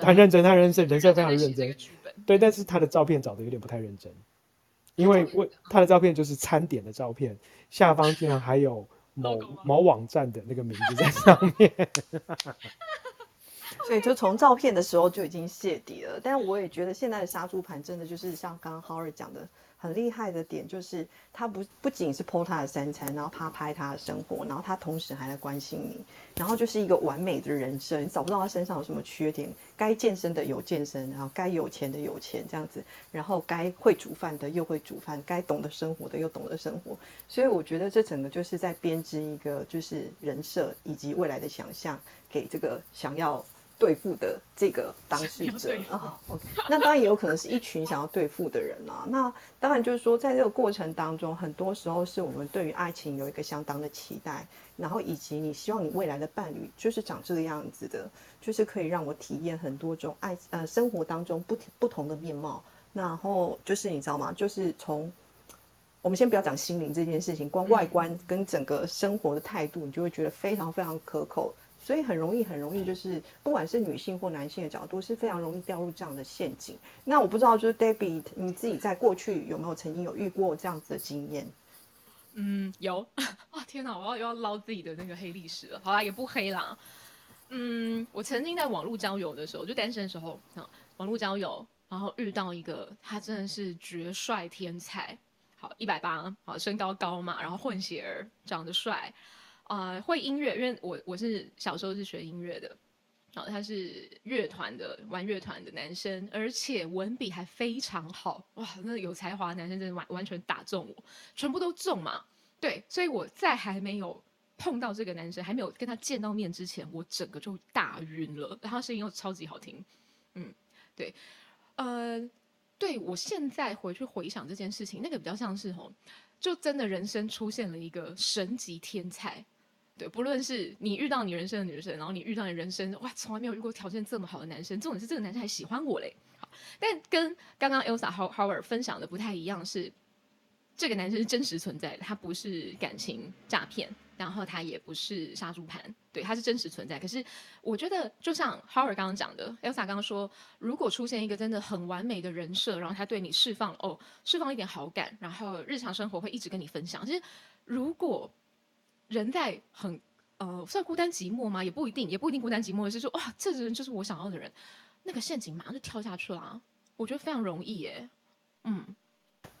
他认真，他认真，人设非常认真。对，但是他的照片找的有点不太认真，因为我他的照片就是餐点的照片，下方竟然还有某某网站的那个名字在上面。所以就从照片的时候就已经泄底了。但我也觉得现在的杀猪盘真的就是像刚刚 Howard 讲的，很厉害的点就是他不不仅是剖他的三餐，然后他拍他的生活，然后他同时还在关心你，然后就是一个完美的人生，你找不到他身上有什么缺点。该健身的有健身，然后该有钱的有钱这样子，然后该会煮饭的又会煮饭，该懂得生活的又懂得生活。所以我觉得这整个就是在编织一个就是人设以及未来的想象给这个想要对付的这个当事者啊。OK，那当然也有可能是一群想要对付的人啊。那当然就是说，在这个过程当中，很多时候是我们对于爱情有一个相当的期待，然后以及你希望你未来的伴侣就是长这个样子的，就是可以让我体验很多种爱呃生活当中不不同的面貌。然后就是你知道吗？就是从我们先不要讲心灵这件事情，光外观跟整个生活的态度，你就会觉得非常非常可口。所以很容易，很容易，就是不管是女性或男性的角度，是非常容易掉入这样的陷阱。那我不知道，就是 Debbie，你自己在过去有没有曾经有遇过这样子的经验？嗯，有 啊！天哪，我要又要捞自己的那个黑历史了。好啦，也不黑啦。嗯，我曾经在网络交友的时候，就单身的时候，啊，网络交友，然后遇到一个他真的是绝帅天才，好一百八，好身高高嘛，然后混血儿，长得帅，啊、会音乐，因为我我是小时候是学音乐的，然后他是乐团的，玩乐团的男生，而且文笔还非常好，哇，那有才华的男生真的完完全打中我，全部都中嘛。对，所以我在还没有碰到这个男生，还没有跟他见到面之前，我整个就大晕了。然后他声音又超级好听，嗯，对，呃，对我现在回去回想这件事情，那个比较像是吼，就真的人生出现了一个神级天才。不论是你遇到你人生的女生，然后你遇到你人生哇，从来没有遇过条件这么好的男生，重点是这个男生还喜欢我嘞。好，但跟刚刚 Elsa How Howar 分享的不太一样是，这个男生是真实存在的，他不是感情诈骗，然后他也不是杀猪盘，对，他是真实存在。可是我觉得，就像 Howard 刚刚讲的，Elsa 刚刚说，如果出现一个真的很完美的人设，然后他对你释放哦，释放一点好感，然后日常生活会一直跟你分享。其实如果人在很呃算孤单寂寞吗？也不一定，也不一定孤单寂寞，是说哇，这个人就是我想要的人，那个陷阱马上就跳下去了、我觉得非常容易耶，嗯。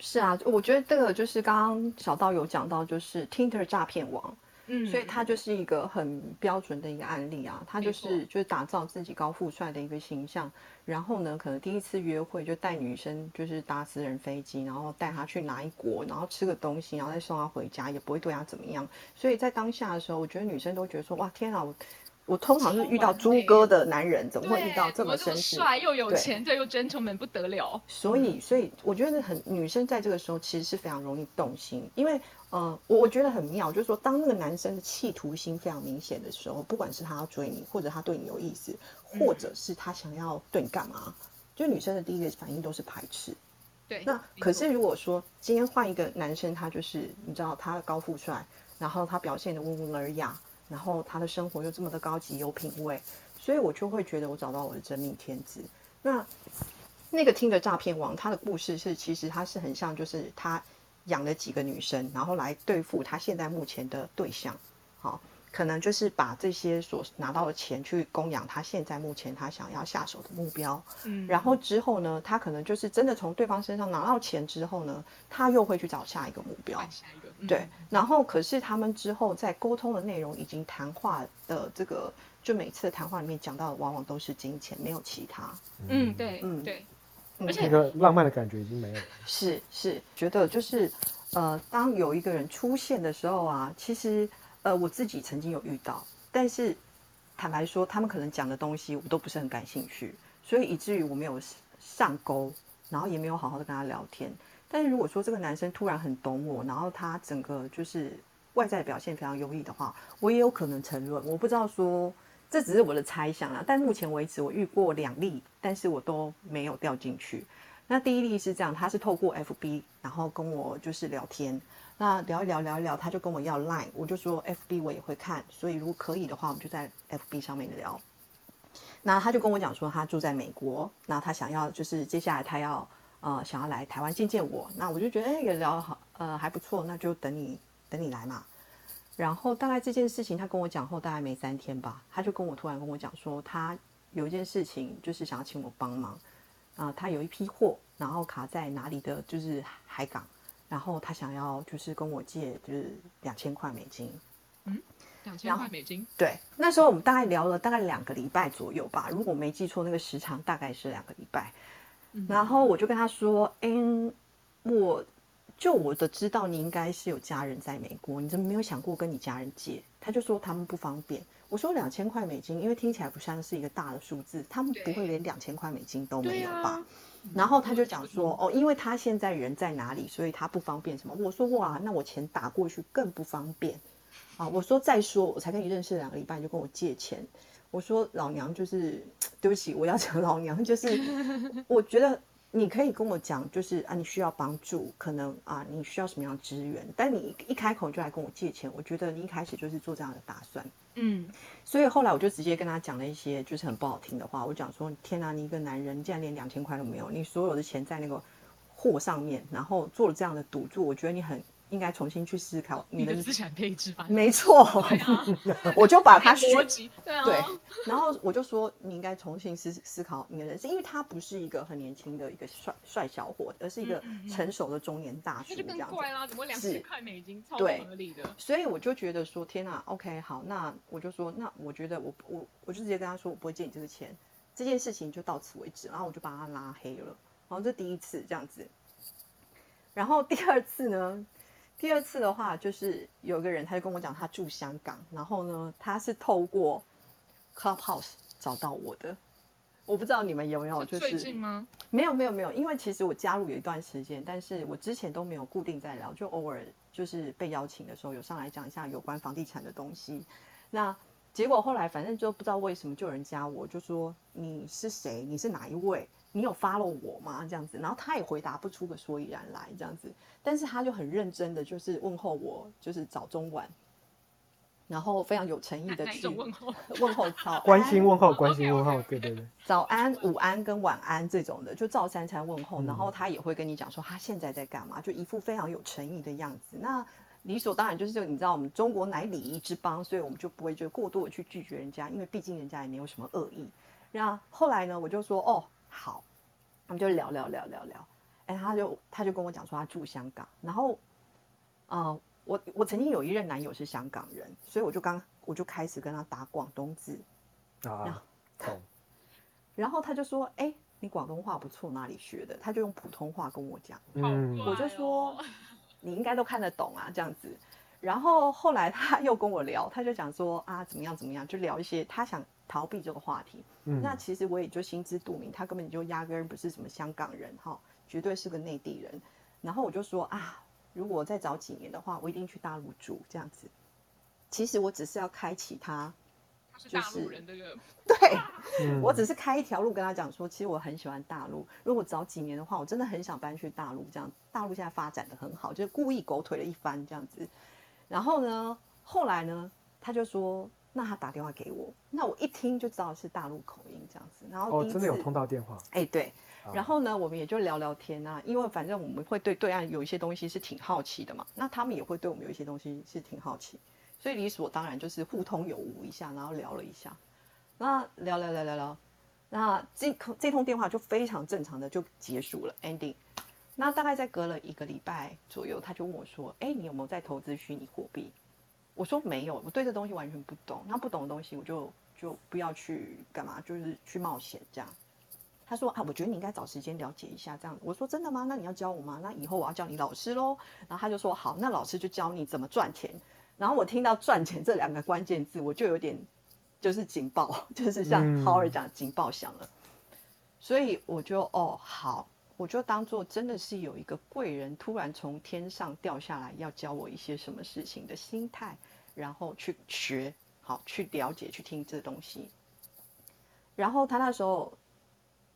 是啊，我觉得这个就是刚刚小道有讲到，就是 Tinder 诈骗王，嗯所以他就是一个很标准的一个案例啊。他就是就是打造自己高富帅的一个形象，然后呢，可能第一次约会就带女生就是搭私人飞机，然后带她去哪一国，然后吃个东西，然后再送她回家，也不会对她怎么样。所以在当下的时候，我觉得女生都觉得说，哇，天啊，我我通常是遇到猪哥的男人，怎么会遇到这么绅士？帅又有对钱，对又 gentleman 不得了。所以，所以我觉得很女生在这个时候其实是非常容易动心，因为呃，我我觉得很妙，就是说当那个男生的企图心非常明显的时候，不管是他要追你，或者他对你有意思，或者是他想要对你干嘛，就女生的第一个反应都是排斥。对，那可是如果说今天换一个男生，他就是你知道他高富帅，然后他表现的温文尔雅，然后他的生活又这么的高级有品味，所以我就会觉得我找到我的真命天子。那那个听的诈骗王，他的故事是其实他是很像，就是他养了几个女生，然后来对付他现在目前的对象，好、可能就是把这些所拿到的钱去供养他现在目前他想要下手的目标，嗯然后之后呢，他可能就是真的从对方身上拿到钱之后呢，他又会去找下一个目标，下一个，嗯对，然后可是他们之后在沟通的内容以及谈话的这个，就每次的谈话里面讲到的往往都是金钱，没有其他。嗯，对，嗯对，嗯而且那个浪漫的感觉已经没有了。是是，觉得就是呃，当有一个人出现的时候啊，其实呃我自己曾经有遇到，但是坦白说，他们可能讲的东西我都不是很感兴趣，所以以至于我没有上钩，然后也没有好好的跟他聊天。但是如果说这个男生突然很懂我，然后他整个就是外在表现非常优异的话，我也有可能承认。我不知道说这只是我的猜想啊，但目前为止我遇过两例，但是我都没有掉进去。那第一例是这样，他是透过 FB，然后跟我就是聊天，那聊一聊聊一聊，他就跟我要 Line，我就说 FB 我也会看，所以如果可以的话，我们就在 FB 上面聊。那他就跟我讲说，他住在美国，那他想要就是接下来他要呃想要来台湾见见我，那我就觉得哎也聊得好，呃还不错，那就等你等你来嘛。然后大概这件事情他跟我讲后，大概没三天吧，他就跟我突然跟我讲说，他有一件事情就是想要请我帮忙啊、他有一批货，然后卡在哪里的就是海港，然后他想要就是跟我借就是两千块美金，嗯两千块美金，对，那时候我们大概聊了大概两个礼拜左右吧，如果没记错，那个时长大概是两个礼拜。然后我就跟他说：“嗯，我就我的知道你应该是有家人在美国，你怎么没有想过跟你家人借？”他就说他们不方便。我说两千块美金，因为听起来不像是一个大的数字，他们不会连两千块美金都没有吧？啊，然后他就讲说，哦，因为他现在人在哪里，所以他不方便什么。我说哇，那我钱打过去更不方便啊。我说再说，我才跟你认识两个礼拜，你就跟我借钱。我说老娘就是，对不起，我要讲老娘就是，我觉得你可以跟我讲，就是啊，你需要帮助，可能啊，你需要什么样的资源，但你一开口就来跟我借钱，我觉得你一开始就是做这样的打算。嗯，所以后来我就直接跟他讲了一些就是很不好听的话。我讲说：天哪，你一个男人竟然连两千块都没有，你所有的钱在那个货上面，然后做了这样的赌注，我觉得你很应该重新去思考你的。资产配置吧，没错，我就把他 逻辑，对啊，对，然后我就说你应该重新思思考你的人生，因为他不是一个很年轻的一个帅帅小伙，而是一个成熟的中年大叔那就这样子。更怪啦，怎么两是千块美金，超合理的。所以我就觉得说，天哪，OK，好，那我就说，那我觉得我我我就直接跟他说，我不会借你这个钱，这件事情就到此为止，然后我就把他拉黑了。然后这第一次这样子，然后第二次呢，第二次的话就是有个人他就跟我讲他住香港，然后呢他是透过 Clubhouse 找到我的，我不知道你们有没有就是最近吗？没有没有没有，因为其实我加入有一段时间，但是我之前都没有固定在聊，就偶尔就是被邀请的时候有上来讲一下有关房地产的东西。那结果后来反正就不知道为什么就有人加我，就说你是谁？你是哪一位？你有 follow 我吗？这样子，然后他也回答不出个所以然来，这样子，但是他就很认真的就是问候我，就是早中晚，然后非常有诚意的去种问候？问候早 关心问候，哦关心问候对对对，早安、午安跟晚安这种的，就照三餐问候，嗯然后他也会跟你讲说他现在在干嘛，就一副非常有诚意的样子。那理所当然就是你知道我们中国乃礼仪之邦，所以我们就不会就过度的去拒绝人家，因为毕竟人家也没有什么恶意。那后来呢，我就说哦好，我们就聊聊聊聊聊，哎，他就他就跟我讲说他住香港，然后呃我我曾经有一任男友是香港人，所以我就刚我就开始跟他打广东字，啊，懂，然后他就说：“哎、你广东话不错，哪里学的？”他就用普通话跟我讲，嗯，我就说：“你应该都看得懂啊，这样子。”然后后来他又跟我聊，他就讲说：“啊，怎么样怎么样？”就聊一些他想逃避这个话题。嗯那其实我也就心知肚明，他根本就压根儿不是什么香港人哈，绝对是个内地人。然后我就说：“啊，如果再早几年的话，我一定去大陆住这样子。”其实我只是要开启他他是大陆人，这个 对。嗯我只是开一条路跟他讲说，其实我很喜欢大陆。如果早几年的话，我真的很想搬去大陆。这样，大陆现在发展的很好，就是故意狗腿了一番这样子。然后呢，后来呢，他就说，那他打电话给我，那我一听就知道是大陆口音这样子。然后哦，真的有通到电话，哎，对。啊然后呢，我们也就聊聊天啊，因为反正我们会对对岸有一些东西是挺好奇的嘛，那他们也会对我们有一些东西是挺好奇，所以理所当然就是互通有无一下，然后聊了一下，那聊聊聊聊聊，那这这通电话就非常正常的就结束了 ending。那大概在隔了一个礼拜左右，他就问我说：“哎，你有没有在投资虚拟货币？”我说没有，我对这东西完全不懂。那不懂的东西，我就就不要去干嘛，就是去冒险这样。他说啊，我觉得你应该找时间了解一下这样。我说真的吗？那你要教我吗？那以后我要叫你老师喽。然后他就说好，那老师就教你怎么赚钱。然后我听到赚钱这两个关键字，我就有点就是警报，就是像嗯 Howard 讲警报响了。所以我就哦好，我就当做真的是有一个贵人突然从天上掉下来，要教我一些什么事情的心态，然后去学，好去了解，去听这东西。然后他那时候，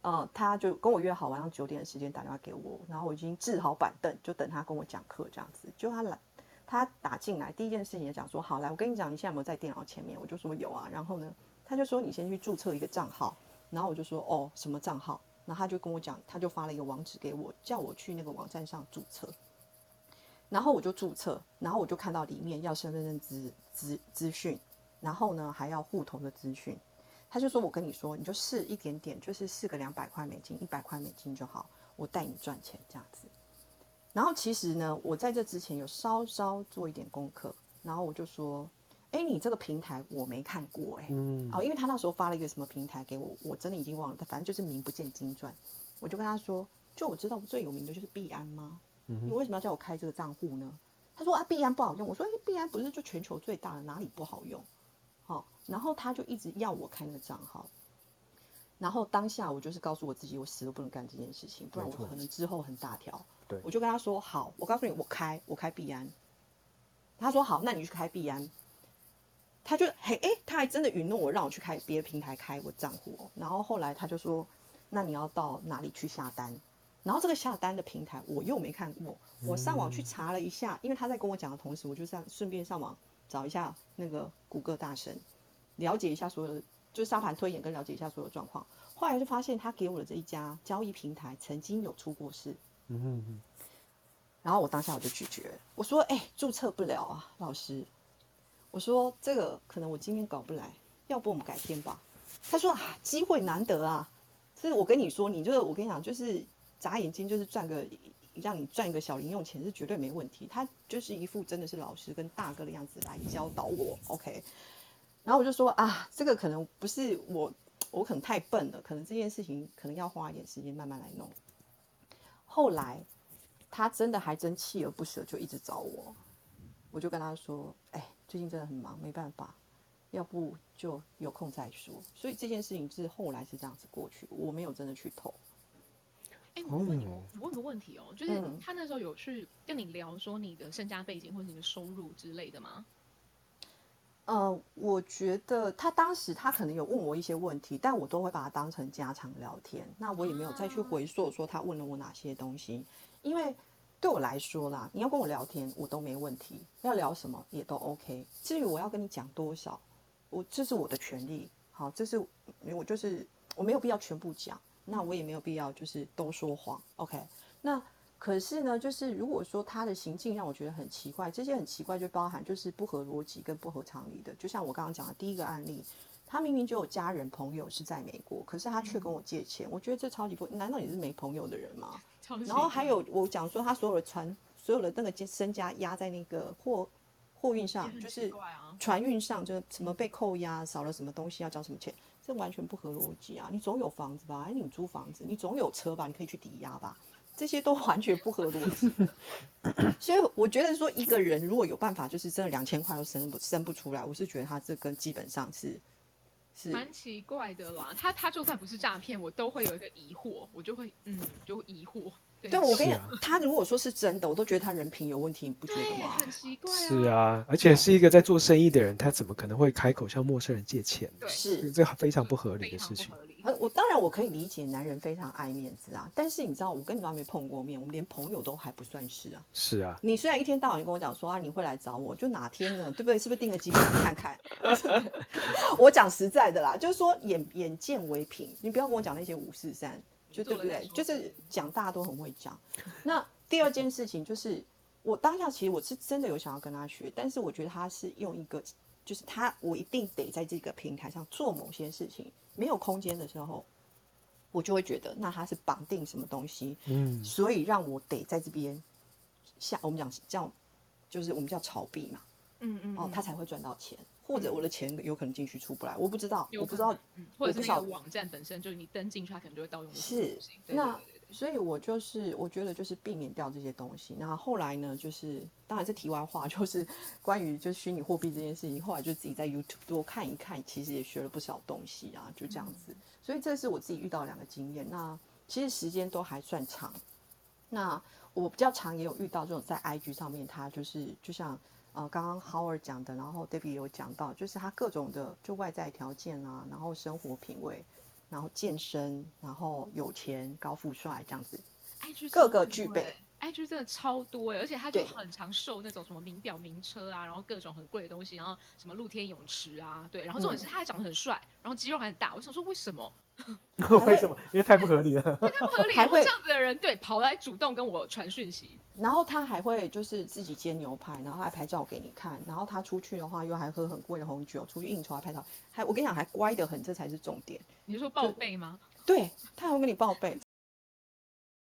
呃，他就跟我约好晚上九点的时间打电话给我，然后我已经置好板凳，就等他跟我讲课这样子。就他来，他打进来第一件事情也讲说，好来，我跟你讲，你现在有没有在电脑前面？我就说有啊。然后呢，他就说你先去注册一个账号，然后我就说哦什么账号，然后他就跟我讲，他就发了一个网址给我，叫我去那个网站上注册。然后我就注册，然后我就看到里面要身份证资资资讯，然后呢还要户头的资讯。他就说我跟你说，你就试一点点，就是试个两百块美金、一百块美金就好，我带你赚钱这样子。然后其实呢，我在这之前有稍稍做一点功课，然后我就说，哎，你这个平台我没看过哎、嗯，哦，因为他那时候发了一个什么平台给我，我真的已经忘了，他反正就是名不见经传。我就跟他说，就我知道最有名的就是币安吗？嗯你为什么要叫我开这个账户呢？他说啊，币安不好用。我说，哎，币安不是就全球最大的，哪里不好用？好、然后他就一直要我开那个账号。然后当下我就是告诉我自己，我死都不能干这件事情，不然我可能之后很大条。对我就跟他说好，我告诉你，我开，我开币安。他说好，那你去开币安。他就嘿哎，他还真的允诺我让我去开别的平台开我账户、哦。然后后来他就说，那你要到哪里去下单？然后这个下单的平台我又没看过，我上网去查了一下，因为他在跟我讲的同时，我就上顺便上网找一下那个谷歌大神，了解一下所有的，就是沙盘推演跟了解一下所有状况。后来就发现他给我的这一家交易平台曾经有出过事，嗯哼哼，然后我当下我就拒绝了，我说：“哎、注册不了啊，老师。”我说：“这个可能我今天搞不来，要不我们改天吧。”他说：“啊，机会难得啊，所以我跟你说，你就是我跟你讲，就是眨眼睛就是赚个让你赚个小零用钱是绝对没问题。他就是一副真的是老师跟大哥的样子来教导我，OK。然后我就说啊，这个可能不是我，我可能太笨了，可能这件事情可能要花一点时间慢慢来弄。后来他真的还真锲而不舍，就一直找我。我就跟他说：“哎，最近真的很忙，没办法，要不就有空再说。”所以这件事情是后来是这样子过去，我没有真的去投。哎、我问你哦我问个问题哦，就是嗯他那时候有去跟你聊说你的身家背景或者你的收入之类的吗？呃，我觉得他当时他可能有问我一些问题，但我都会把它当成家常聊天。那我也没有再去回溯说他问了我哪些东西，因为对我来说啦，你要跟我聊天我都没问题，要聊什么也都 OK。至于我要跟你讲多少，我这是我的权利。好，这是我就是我没有必要全部讲，那我也没有必要就是都说谎。OK，那可是呢，就是如果说他的行径让我觉得很奇怪，这些很奇怪就包含就是不合逻辑跟不合常理的。就像我刚刚讲的第一个案例，他明明就有家人朋友是在美国，可是他却跟我借钱，我觉得这超级不，难道你是没朋友的人吗？然后还有我讲说他所有的船，所有的那个身家压在那个货货运上，就是船运上，就是什么被扣押，少了什么东西要交什么钱，这完全不合逻辑啊！你总有房子吧？哎，你租房子，你总有车吧？你可以去抵押吧？这些都完全不合逻辑。所以我觉得说，一个人如果有办法，就是真的两千块都生不生不出来，我是觉得他这跟基本上是是蛮奇怪的啦。他他就算不是诈骗，我都会有一个疑惑，我就会嗯，就会疑惑。对对我跟你是讲，他如果说是真的，我都觉得他人品有问题，你不觉得对，吗？很奇怪啊。是啊，而且是一个在做生意的人，他怎么可能会开口向陌生人借钱？对是这非常不合理的事情。我当然我可以理解男人非常爱面子啊，但是你知道，我跟你都还没碰过面，我们连朋友都还不算是啊。是啊，你虽然一天到晚就跟我讲说啊你会来找我，就哪天呢，对不对？是不是订个机票看看？我讲实在的啦，就是说眼眼见为凭，你不要跟我讲那些五四三，就对不对？就是讲大家都很会讲。那第二件事情就是，我当下其实我是真的有想要跟他学，但是我觉得他是用一个，就是他我一定得在这个平台上做某些事情，没有空间的时候，我就会觉得那他是绑定什么东西，嗯，所以让我得在这边下我们讲叫就是我们叫炒币嘛，嗯嗯，哦，嗯他才会赚到钱，或者我的钱有可能进去出不来，我不知道，我不知道，嗯，或者是那个网站本身就是你登进去，它可能就会盗用是那所以我就是我觉得就是避免掉这些东西。那后来呢，就是当然是题外话，就是关于就是虚拟货币这件事情，后来就自己在 YouTube 多看一看，其实也学了不少东西啊，就这样子。所以这是我自己遇到两个经验。那其实时间都还算长。那我比较常也有遇到这种在 IG 上面，他就是就像呃刚刚 Howard 讲的，然后 David 有讲到，就是他各种的就外在条件啊，然后生活品味，然后健身，然后有钱、高富帅这样子。各个具备欸 IG 真的超多哎，而且他就很常售那种什么名表、名车啊，然后各种很贵的东西，然后什么露天泳池啊，对，然后重点是他还长得很帅，然后肌肉还很大，我想说为什么？为什么？因为太不合理了。太不合理了，还会这样子的人对跑来主动跟我传讯息，然后他还会就是自己煎牛排，然后还拍照给你看。然后他出去的话，又还喝很贵的红酒，出去应酬还拍照，还我跟你讲还乖得很，这才是重点。你是说报备吗？对他还会跟你报备，